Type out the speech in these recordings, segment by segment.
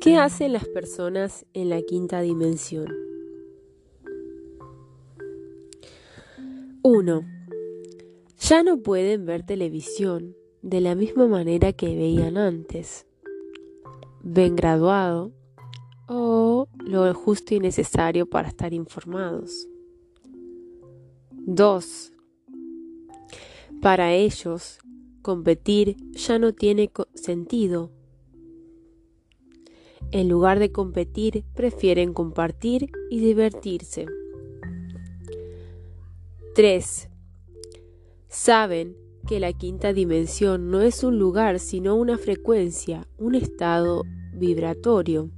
¿Qué hacen las personas en la quinta dimensión? 1. Ya no pueden ver televisión de la misma manera que veían antes. Ven graduado o lo justo y necesario para estar informados. 2. Para ellos, competir ya no tiene sentido. En lugar de competir, prefieren compartir y divertirse. 3. Saben que la quinta dimensión no es un lugar, sino una frecuencia, un estado vibratorio,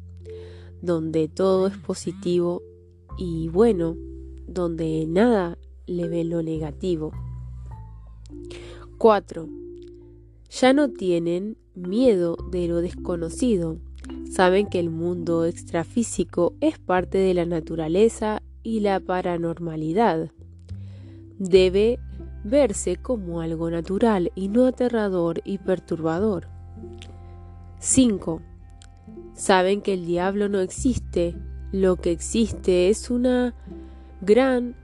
donde todo es positivo y bueno, donde nada le ve lo negativo. 4. Ya no tienen miedo de lo desconocido. Saben que el mundo extrafísico es parte de la naturaleza y la paranormalidad. Debe verse como algo natural y no aterrador y perturbador. 5. Saben que el diablo no existe, lo que existe es una gran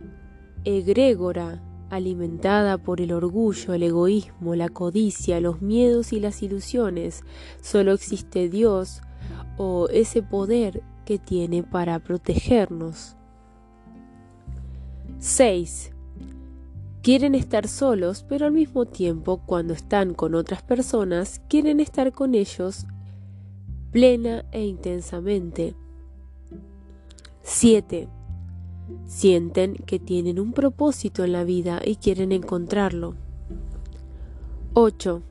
egrégora alimentada por el orgullo, el egoísmo, la codicia, los miedos y las ilusiones. Solo existe Dios o ese poder que tiene para protegernos. 6. Quieren estar solos, pero al mismo tiempo, cuando están con otras personas, quieren estar con ellos plena e intensamente. 7. Sienten que tienen un propósito en la vida y quieren encontrarlo. 8.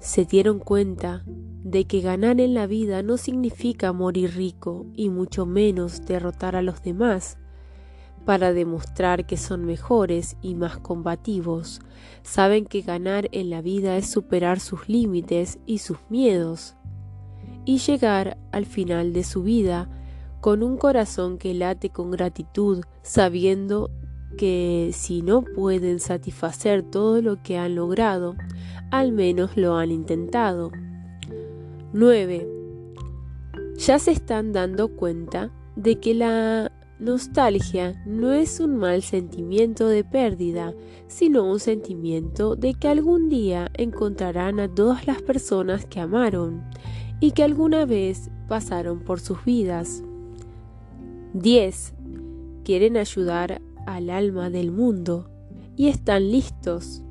Se dieron cuenta de que ganar en la vida no significa morir rico y mucho menos derrotar a los demás para demostrar que son mejores y más combativos. Saben que ganar en la vida es superar sus límites y sus miedos y llegar al final de su vida con un corazón que late con gratitud, sabiendo que si no pueden satisfacer todo lo que han logrado, al menos lo han intentado. 9. Ya se están dando cuenta de que la nostalgia no es un mal sentimiento de pérdida, sino un sentimiento de que algún día encontrarán a todas las personas que amaron y que alguna vez pasaron por sus vidas. 10. Quieren ayudar al alma del mundo y están listos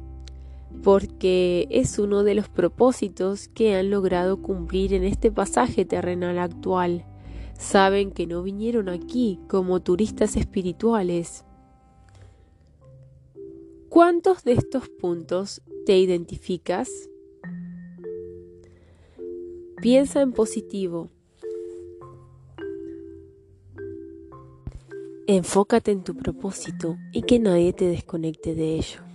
porque es uno de los propósitos que han logrado cumplir en este pasaje terrenal actual. Saben que no vinieron aquí como turistas espirituales. ¿Cuántos de estos puntos te identificas? Piensa en positivo. Enfócate en tu propósito y que nadie te desconecte de ello.